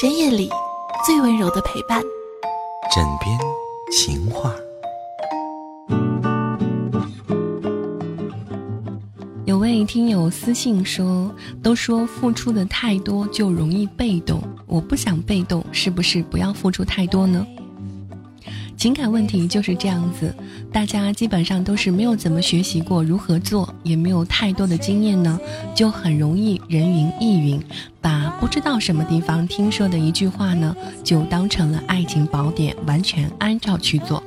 深夜里最温柔的陪伴，枕边情话。有位听友私信说：“都说付出的太多就容易被动，我不想被动，是不是不要付出太多呢？”情感问题就是这样子，大家基本上都是没有怎么学习过如何做，也没有太多的经验呢，就很容易人云亦云，把不知道什么地方听说的一句话呢，就当成了爱情宝典，完全按照去做。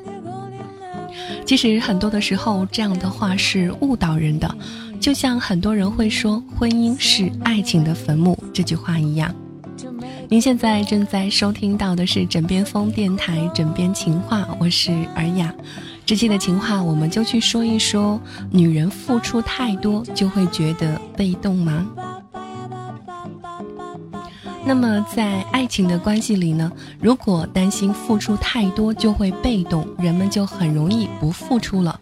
其实很多的时候，这样的话是误导人的，就像很多人会说“婚姻是爱情的坟墓”这句话一样。您现在正在收听到的是枕边风电台《枕边情话》，我是尔雅。这期的情话，我们就去说一说：女人付出太多就会觉得被动吗？那么在爱情的关系里呢？如果担心付出太多就会被动，人们就很容易不付出了。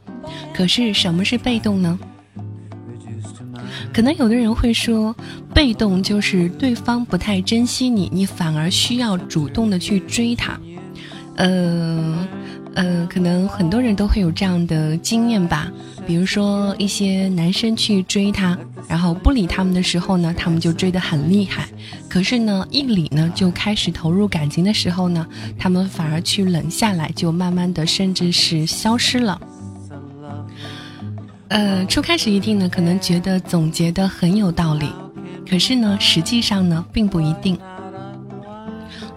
可是什么是被动呢？可能有的人会说，被动就是对方不太珍惜你，你反而需要主动的去追他。呃，呃，可能很多人都会有这样的经验吧。比如说一些男生去追她，然后不理他们的时候呢，他们就追得很厉害。可是呢，一理呢就开始投入感情的时候呢，他们反而去冷下来，就慢慢的甚至是消失了。呃，初开始一听呢，可能觉得总结的很有道理，可是呢，实际上呢，并不一定。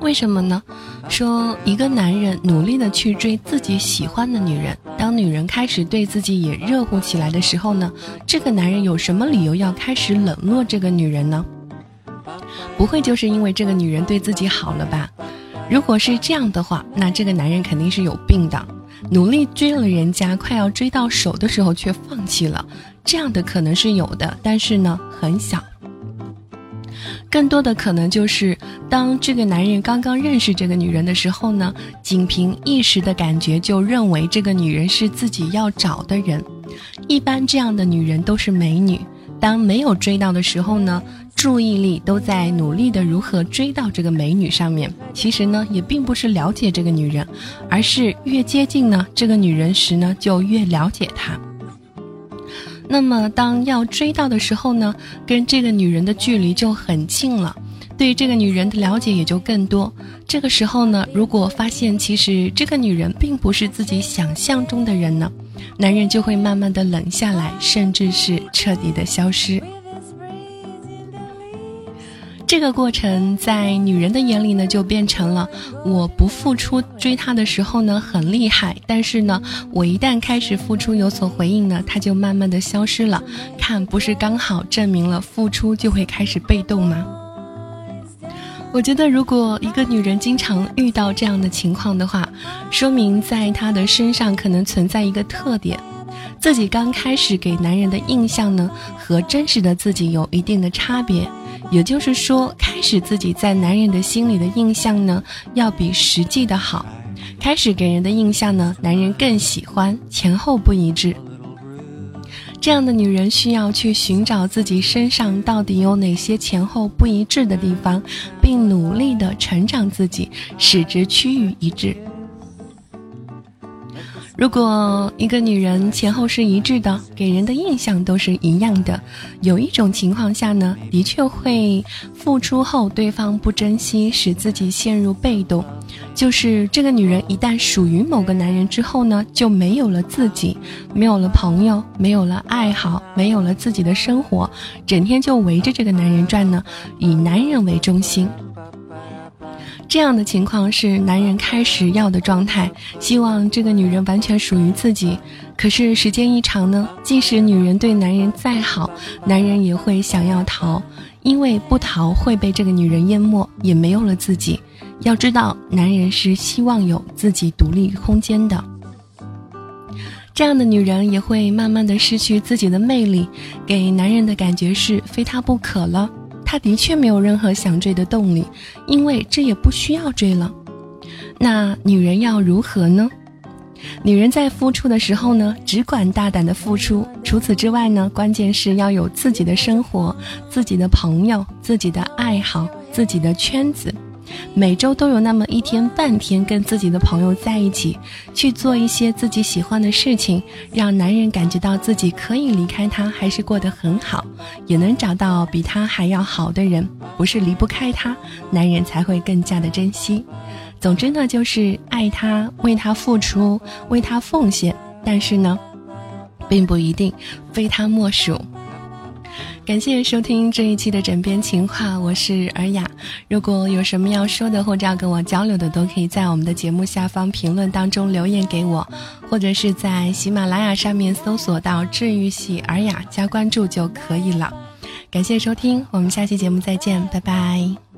为什么呢？说一个男人努力的去追自己喜欢的女人，当女人开始对自己也热乎起来的时候呢，这个男人有什么理由要开始冷落这个女人呢？不会就是因为这个女人对自己好了吧？如果是这样的话，那这个男人肯定是有病的。努力追了人家，快要追到手的时候却放弃了，这样的可能是有的，但是呢很小。更多的可能就是，当这个男人刚刚认识这个女人的时候呢，仅凭一时的感觉就认为这个女人是自己要找的人。一般这样的女人都是美女，当没有追到的时候呢？注意力都在努力的如何追到这个美女上面，其实呢也并不是了解这个女人，而是越接近呢这个女人时呢就越了解她。那么当要追到的时候呢，跟这个女人的距离就很近了，对这个女人的了解也就更多。这个时候呢，如果发现其实这个女人并不是自己想象中的人呢，男人就会慢慢的冷下来，甚至是彻底的消失。这个过程在女人的眼里呢，就变成了我不付出追他的时候呢很厉害，但是呢，我一旦开始付出有所回应呢，他就慢慢的消失了。看，不是刚好证明了付出就会开始被动吗？我觉得，如果一个女人经常遇到这样的情况的话，说明在她的身上可能存在一个特点，自己刚开始给男人的印象呢，和真实的自己有一定的差别。也就是说，开始自己在男人的心里的印象呢，要比实际的好。开始给人的印象呢，男人更喜欢，前后不一致。这样的女人需要去寻找自己身上到底有哪些前后不一致的地方，并努力的成长自己，使之趋于一致。如果一个女人前后是一致的，给人的印象都是一样的，有一种情况下呢，的确会付出后对方不珍惜，使自己陷入被动。就是这个女人一旦属于某个男人之后呢，就没有了自己，没有了朋友，没有了爱好，没有了自己的生活，整天就围着这个男人转呢，以男人为中心。这样的情况是男人开始要的状态，希望这个女人完全属于自己。可是时间一长呢，即使女人对男人再好，男人也会想要逃，因为不逃会被这个女人淹没，也没有了自己。要知道，男人是希望有自己独立空间的。这样的女人也会慢慢的失去自己的魅力，给男人的感觉是非他不可了。他的确没有任何想追的动力，因为这也不需要追了。那女人要如何呢？女人在付出的时候呢，只管大胆的付出。除此之外呢，关键是要有自己的生活、自己的朋友、自己的爱好、自己的圈子。每周都有那么一天半天跟自己的朋友在一起，去做一些自己喜欢的事情，让男人感觉到自己可以离开他还是过得很好，也能找到比他还要好的人，不是离不开他，男人才会更加的珍惜。总之呢，就是爱他，为他付出，为他奉献，但是呢，并不一定非他莫属。感谢收听这一期的枕边情话，我是尔雅。如果有什么要说的或者要跟我交流的，都可以在我们的节目下方评论当中留言给我，或者是在喜马拉雅上面搜索到“治愈系尔雅”加关注就可以了。感谢收听，我们下期节目再见，拜拜。